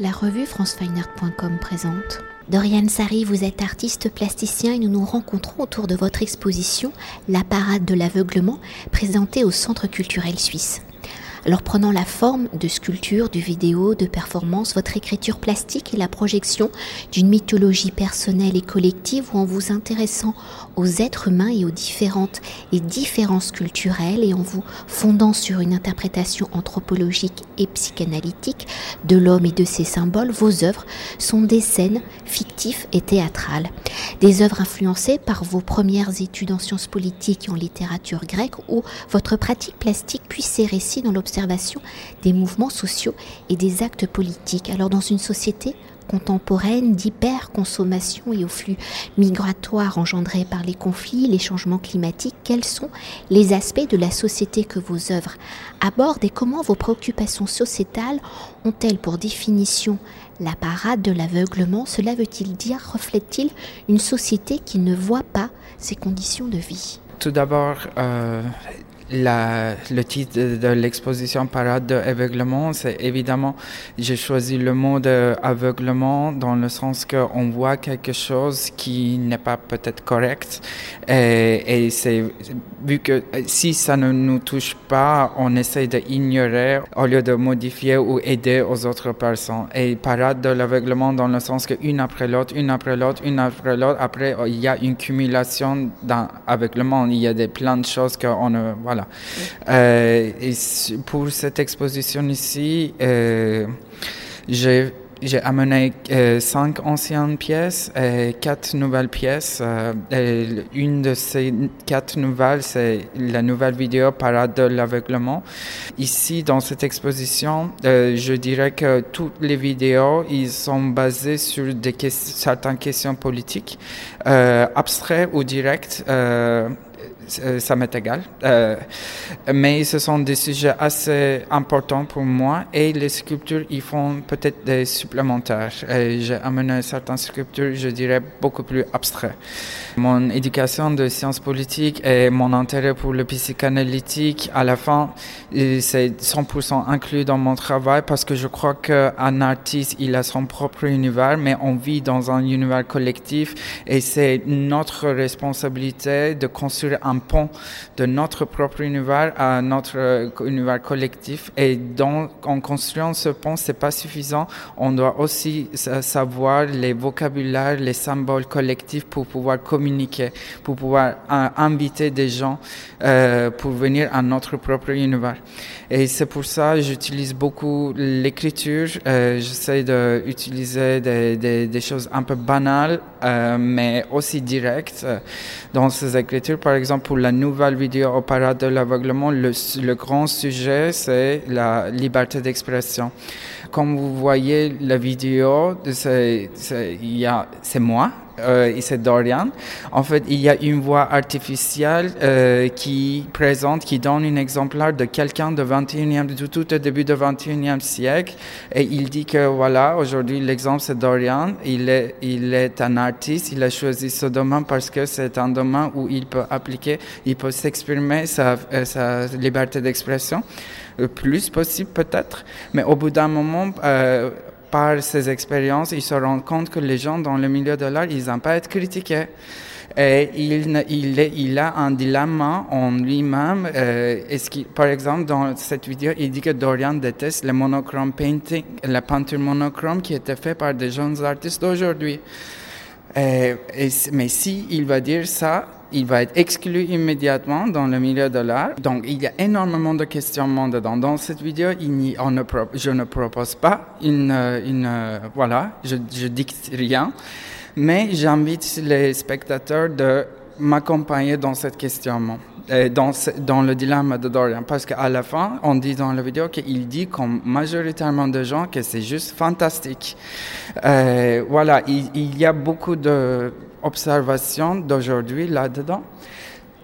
La revue francefineart.com présente. Dorian Sari, vous êtes artiste plasticien et nous nous rencontrons autour de votre exposition La parade de l'aveuglement présentée au Centre culturel suisse. Alors prenant la forme de sculpture, de vidéo, de performance, votre écriture plastique est la projection d'une mythologie personnelle et collective ou en vous intéressant aux êtres humains et aux différentes et différences culturelles et en vous fondant sur une interprétation anthropologique et psychanalytique de l'homme et de ses symboles, vos œuvres sont des scènes fictives et théâtrales. Des œuvres influencées par vos premières études en sciences politiques et en littérature grecque ou votre pratique plastique puis ses récits dans l'observation des mouvements sociaux et des actes politiques. Alors dans une société contemporaine d'hyperconsommation et au flux migratoire engendrés par les conflits, les changements climatiques, quels sont les aspects de la société que vos œuvres abordent et comment vos préoccupations sociétales ont-elles pour définition la parade de l'aveuglement? Cela veut-il dire, reflète-t-il une société qui ne voit pas ses conditions de vie? Tout d'abord, euh, le titre de, de l'exposition Parade d'aveuglement, c'est évidemment, j'ai choisi le mot d'aveuglement dans le sens qu'on voit quelque chose qui n'est pas peut-être correct. Et, c'est vu que si ça ne nous touche pas, on essaie d'ignorer au lieu de modifier ou aider aux autres personnes. Et parade de l'aveuglement dans le sens qu'une après l'autre, une après l'autre, une après l'autre, après il y a une cumulation d'aveuglement. Il y a des plein de choses qu'on ne, voilà, euh, pour cette exposition ici, euh, j'ai amené euh, cinq anciennes pièces et quatre nouvelles pièces. Une de ces quatre nouvelles, c'est la nouvelle vidéo Parade de l'aveuglement. Ici, dans cette exposition, je dirais que toutes les vidéos, ils sont basées sur certaines questions politiques, abstraites ou directes ça m'est égal. Euh, mais ce sont des sujets assez importants pour moi et les sculptures, ils font peut-être des supplémentaires. J'ai amené certaines sculptures, je dirais, beaucoup plus abstraites. Mon éducation de sciences politiques et mon intérêt pour le psychanalytique, à la fin, c'est 100% inclus dans mon travail parce que je crois qu'un artiste, il a son propre univers, mais on vit dans un univers collectif et c'est notre responsabilité de construire un pont de notre propre univers à notre euh, univers collectif. Et donc, en construisant ce pont, c'est pas suffisant. On doit aussi savoir les vocabulaires, les symboles collectifs pour pouvoir communiquer, pour pouvoir euh, inviter des gens euh, pour venir à notre propre univers. Et c'est pour ça que j'utilise beaucoup l'écriture. J'essaie d'utiliser des, choses un peu banales, euh, mais aussi directes dans ces écritures. Par exemple, pour la nouvelle vidéo au Parade de l'aveuglement, le, le grand sujet, c'est la liberté d'expression. Comme vous voyez la vidéo, c'est moi, euh, Dorian. En fait, il y a une voix artificielle euh, qui présente, qui donne un exemplaire de quelqu'un de 21e, de tout au début du 21e siècle. Et il dit que voilà, aujourd'hui, l'exemple c'est Dorian. Il est, il est un artiste. Il a choisi ce domaine parce que c'est un domaine où il peut appliquer, il peut s'exprimer sa, euh, liberté d'expression le plus possible peut-être. Mais au bout d'un moment, euh, par ses expériences, il se rend compte que les gens dans le milieu de l'art, ils n'aiment pas être critiqués. Et il, il, a un dilemme en lui-même. Euh, par exemple, dans cette vidéo, il dit que Dorian déteste le monochrome painting, la peinture monochrome qui était faite par des jeunes artistes d'aujourd'hui. Et, mais si il va dire ça, il va être exclu immédiatement dans le milieu de l'art. Donc, il y a énormément de questionnements dedans. Dans cette vidéo, je ne propose pas une, une voilà, je, je dicte rien, mais j'invite les spectateurs de m'accompagner dans ce questionnement, dans, dans le dilemme de Dorian. Parce qu'à la fin, on dit dans la vidéo qu'il dit, comme majoritairement de gens, que c'est juste fantastique. Euh, voilà, il, il y a beaucoup de observation d'aujourd'hui là-dedans.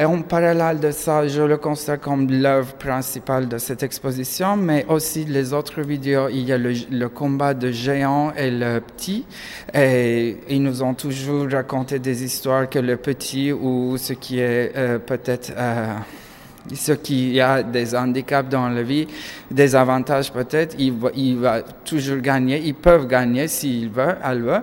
Et en parallèle de ça, je le constate comme l'œuvre principale de cette exposition, mais aussi les autres vidéos. Il y a le, combat de géants et le petit. Et ils nous ont toujours raconté des histoires que le petit ou ce qui est euh, peut-être... Euh, ceux qui a des handicaps dans la vie, des avantages peut-être, il va, il va toujours gagner, ils peuvent gagner s'ils veulent, elle veut.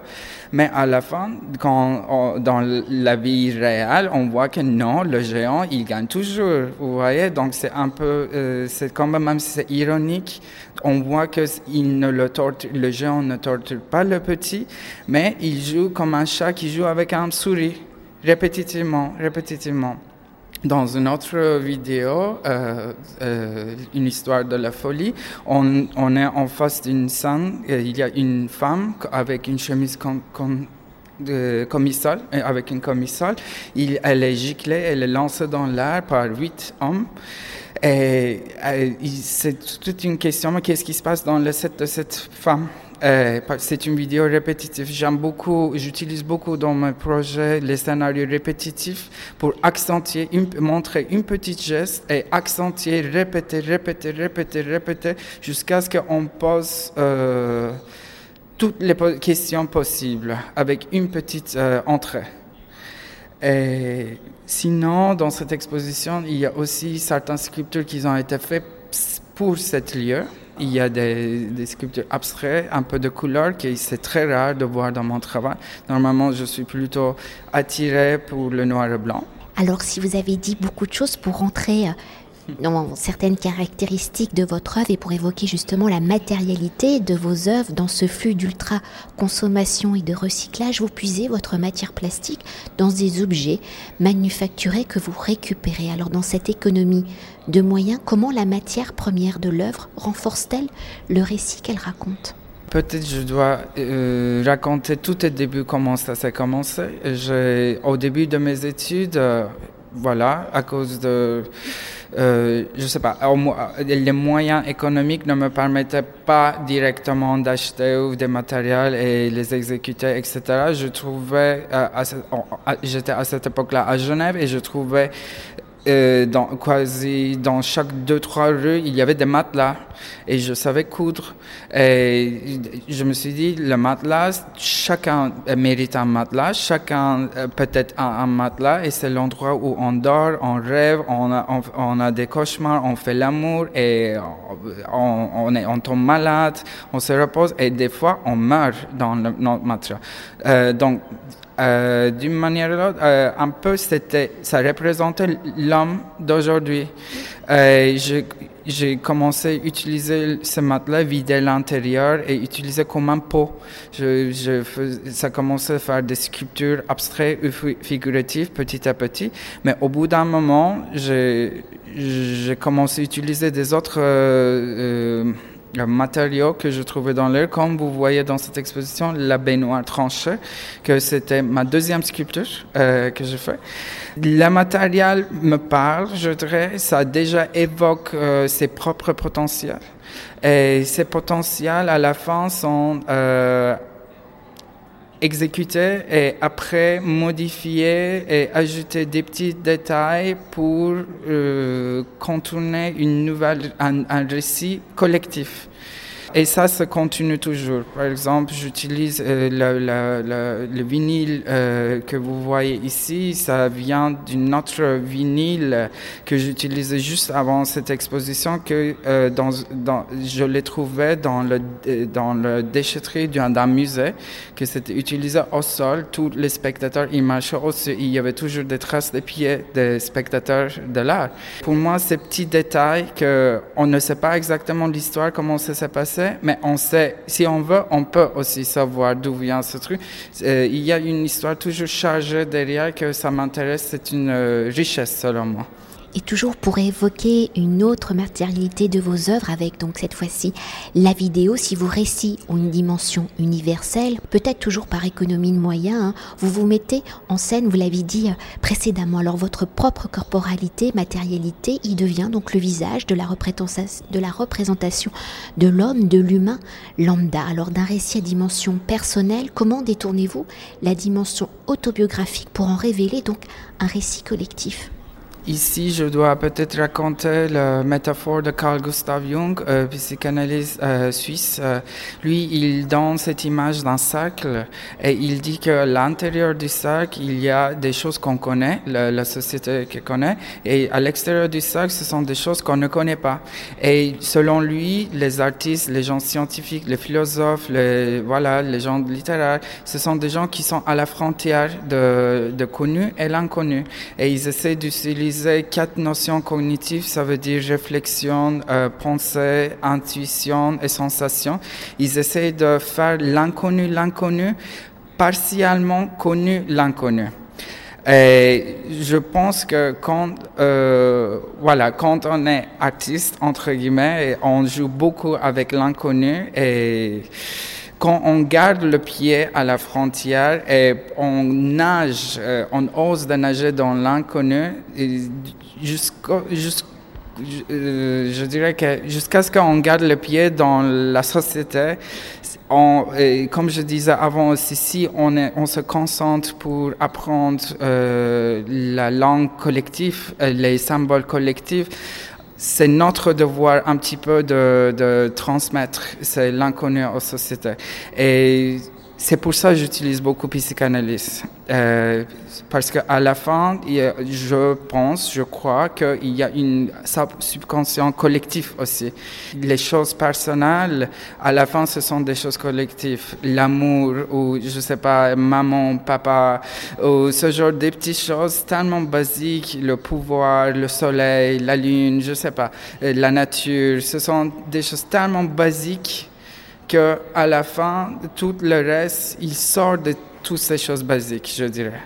Mais à la fin, quand dans la vie réelle, on voit que non, le géant, il gagne toujours. Vous voyez, donc c'est un peu, euh, c'est quand même, c'est ironique, on voit que il ne le torture, le géant ne torture pas le petit, mais il joue comme un chat qui joue avec un souris, répétitivement, répétitivement. Dans une autre vidéo, euh, euh, une histoire de la folie, on, est en face d'une scène, il y a une femme avec une chemise comme de commissal, avec une commissale. Elle est giclée, elle est lancée dans l'air par huit hommes. Et, c'est toute une question, mais qu'est-ce qui se passe dans le set de cette femme? Euh, c'est une vidéo répétitive. J'aime beaucoup, j'utilise beaucoup dans mes projets les scénarios répétitifs pour accentuer, montrer une petite geste et accentuer, répéter, répéter, répéter, répéter jusqu'à ce qu'on pose euh, toutes les questions possibles avec une petite euh, entrée. Et sinon, dans cette exposition, il y a aussi certaines sculptures qui ont été faites pour cet lieu. Il y a des, sculptures abstraites, un peu de couleur, qui c'est très rare de voir dans mon travail. Normalement, je suis plutôt attiré pour le noir et blanc. Alors, si vous avez dit beaucoup de choses pour rentrer euh, dans certaines caractéristiques de votre œuvre et pour évoquer justement la matérialité de vos œuvres dans ce flux d'ultra consommation et de recyclage, vous puisez votre matière plastique dans des objets manufacturés que vous récupérez. Alors dans cette économie de moyens, comment la matière première de l'œuvre renforce-t-elle le récit qu'elle raconte? Peut-être je dois euh, raconter tout au début comment ça s'est commencé. Au début de mes études, euh, voilà, à cause de euh, je sais pas, les moyens économiques ne me permettaient pas directement d'acheter des matériels et les exécuter, etc. Je trouvais, euh, j'étais à cette époque-là à Genève et je trouvais euh, dans, quasi dans chaque deux, trois rues, il y avait des matelas et je savais coudre. Et je me suis dit, le matelas, chacun mérite un matelas, chacun euh, peut-être un, un, matelas et c'est l'endroit où on dort, on rêve, on a, on, a des cauchemars, on fait l'amour et on, est, on tombe malade, on se repose et des fois on meurt dans le, notre matelas. Euh, donc, euh, d'une manière ou l'autre, euh, un peu, c'était, ça représentait l'homme d'aujourd'hui. Euh, j'ai commencé à utiliser ce matelas, vider l'intérieur et utiliser comme un pot. Je, je ça commençait à faire des sculptures abstraites ou figuratives petit à petit. Mais au bout d'un moment, j'ai commencé à utiliser des autres matériaux que je trouvais dans l'air, comme vous voyez dans cette exposition, la baignoire tranchée, que c'était ma deuxième sculpture euh, que je fais. Le matériel me parle, je dirais, ça déjà évoque euh, ses propres potentiels. Et ces potentiels, à la fin, sont euh, exécuter et après modifier et ajouter des petits détails pour euh, contourner une nouvelle, un récit collectif. Et ça se continue toujours. Par exemple, j'utilise euh, le, le, vinyle euh, que vous voyez ici. Ça vient d'une autre vinyle que j'utilisais juste avant cette exposition que euh, dans, je l'ai trouvé dans le, dans le déchetterie d'un musée, que c'était utilisé au sol. Tous les spectateurs, ils marchaient aussi. Il y avait toujours des traces de pieds des spectateurs de l'art. Pour moi, ces petits détails que on ne sait pas exactement l'histoire, comment ça s'est passé, mais on sait, si on veut, on peut aussi savoir d'où vient ce truc. Euh, il y a une histoire toujours chargée derrière que ça m'intéresse, c'est une euh, richesse selon moi et toujours pour évoquer une autre matérialité de vos œuvres avec donc cette fois-ci la vidéo, si vos récits ont une dimension universelle, peut-être toujours par économie de moyens, hein, vous vous mettez en scène, vous l'avez dit euh, précédemment, alors votre propre corporalité, matérialité, y devient donc le visage de la, de la représentation de l'homme, de l'humain lambda. Alors d'un récit à dimension personnelle, comment détournez-vous la dimension autobiographique pour en révéler donc un récit collectif? Ici, je dois peut-être raconter la métaphore de Carl Gustav Jung, euh, psychanalyste euh, suisse. Euh, lui, il donne cette image d'un cercle et il dit que l'intérieur du cercle, il y a des choses qu'on connaît, la, société qu'on connaît, et à l'extérieur du cercle, ce sont des choses qu'on ne connaît pas. Et selon lui, les artistes, les gens scientifiques, les philosophes, les, voilà, les gens littéraires, ce sont des gens qui sont à la frontière de, de connu et l'inconnu. Et ils essaient d'utiliser quatre notions cognitives, ça veut dire réflexion, euh, pensée, intuition et sensation. Ils essaient de faire l'inconnu, l'inconnu, partiellement connu, l'inconnu. Et je pense que quand, euh, voilà, quand on est artiste, entre guillemets, on joue beaucoup avec l'inconnu et quand on garde le pied à la frontière et on nage, euh, on ose de nager dans l'inconnu, jusqu'au, euh, je dirais que jusqu'à ce qu'on garde le pied dans la société, on, comme je disais avant aussi, si on se concentre pour apprendre euh, la langue collective, les symboles collectifs, c'est notre devoir un petit peu de, de transmettre c'est l'inconnu aux sociétés. Et c'est pour ça que j'utilise beaucoup psychanalyse. Euh, parce qu'à la fin, je pense, je crois qu'il y a une subconscient collectif aussi. Les choses personnelles, à la fin, ce sont des choses collectives. L'amour, ou je sais pas, maman, papa, ou ce genre de petites choses tellement basiques, le pouvoir, le soleil, la lune, je sais pas, la nature, ce sont des choses tellement basiques que à la fin, tout le reste, il sort de toutes ces choses basiques, je dirais.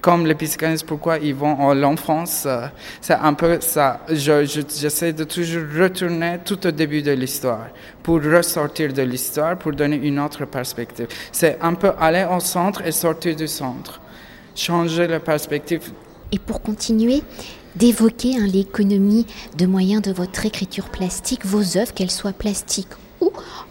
Comme les psychanalystes, pourquoi ils vont en l'enfance, euh, c'est un peu ça. J'essaie je, de toujours retourner tout au début de l'histoire pour ressortir de l'histoire, pour donner une autre perspective. C'est un peu aller au centre et sortir du centre, changer la perspective. Et pour continuer, d'évoquer hein, l'économie de moyens de votre écriture plastique, vos œuvres, qu'elles soient plastiques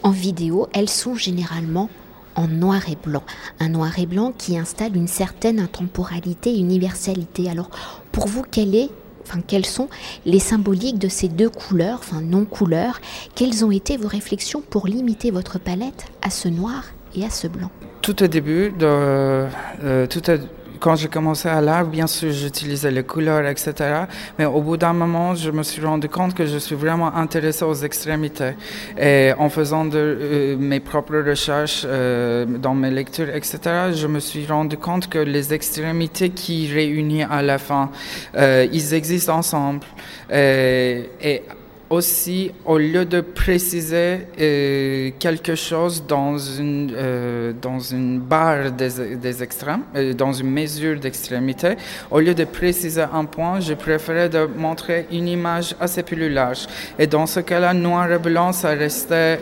en vidéo, elles sont généralement en noir et blanc. Un noir et blanc qui installe une certaine intemporalité et universalité. Alors, pour vous, est, enfin, quelles sont les symboliques de ces deux couleurs, enfin non-couleurs? Quelles ont été vos réflexions pour limiter votre palette à ce noir et à ce blanc? Tout au début, euh, tout quand j'ai commencé à l'art, bien sûr, j'utilisais les couleurs, etc. Mais au bout d'un moment, je me suis rendu compte que je suis vraiment intéressé aux extrémités. Et en faisant euh, mes propres recherches euh, dans mes lectures, etc., je me suis rendu compte que les extrémités qui réunissent à la fin, euh, ils existent ensemble. et, et aussi, au lieu de préciser euh, quelque chose dans une, euh, dans une barre des, des extrêmes, euh, dans une mesure d'extrémité, au lieu de préciser un point, je préférais montrer une image assez plus large. Et dans ce cas-là, noir et blanc, ça restait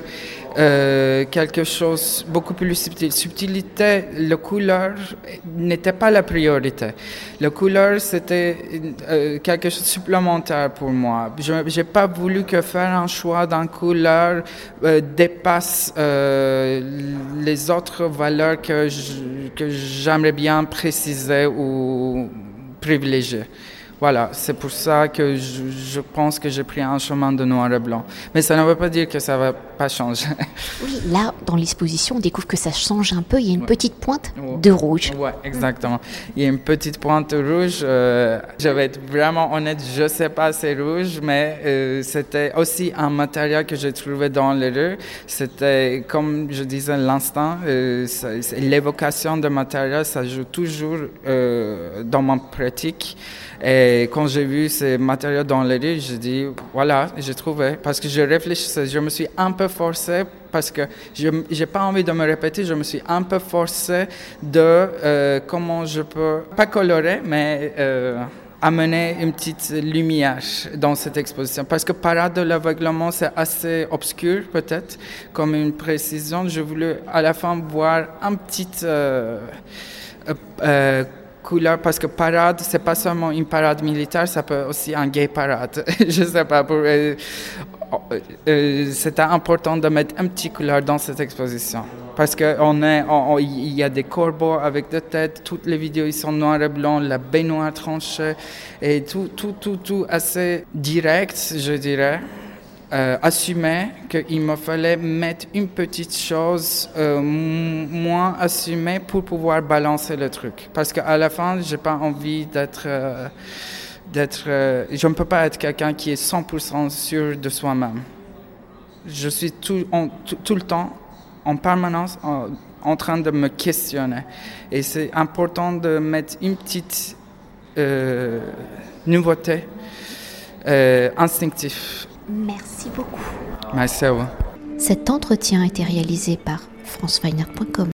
euh, quelque chose beaucoup plus subtil. Subtilité, la couleur n'était pas la priorité. La couleur, c'était euh, quelque chose de supplémentaire pour moi. Je n'ai pas voulu que faire un choix d'une couleur euh, dépasse les autres valeurs que j'aimerais bien préciser ou privilégier. Voilà, c'est pour ça que je, pense que j'ai pris un chemin de noir et blanc. Mais ça ne veut pas dire que ça va pas. Oui, là, dans l'exposition, on découvre que ça change un peu. Il y a une petite pointe de rouge. Oui, exactement. Il y a une petite pointe rouge. Euh, je vais être vraiment honnête, je ne sais pas c'est rouge, mais euh, c'était aussi un matériel que j'ai trouvé dans les rues. C'était, comme je disais l'instant, euh, l'évocation de matériel, ça joue toujours dans ma pratique. Et quand j'ai vu ces matériaux dans les rues, j'ai dit, voilà, j'ai trouvé. Parce que je réfléchissais, je me suis un peu forcé, parce que je n'ai pas envie de me répéter, je me suis un peu forcé de euh, comment je peux, pas colorer, mais euh, amener une petite lumière dans cette exposition. Parce que Parade de l'aveuglement, c'est assez obscur peut-être, comme une précision. Je voulais à la fin voir un petit... Euh, couleur parce que parade, c'est pas seulement une parade militaire, ça peut aussi un gay parade. je sais pas. Pour, euh, euh, euh, c'était important de mettre un petit couleur dans cette exposition. Parce qu'il y a des corbeaux avec deux têtes, toutes les vidéos ils sont noir et blanc, la baignoire tranchée, et tout, tout, tout, tout assez direct, je dirais. Euh, assumer qu'il me fallait mettre une petite chose euh, moins assumée pour pouvoir balancer le truc. Parce qu'à la fin, j'ai pas envie d'être... Euh, d'être je ne peux pas être quelqu'un qui est 100% sûr de soi-même. Je suis tout, tout, le temps, en permanence, en, train de me questionner. Et c'est important de mettre une petite nouveauté instinctive Merci beaucoup. Merci à vous. Cet entretien a été réalisé par franceweiner.com.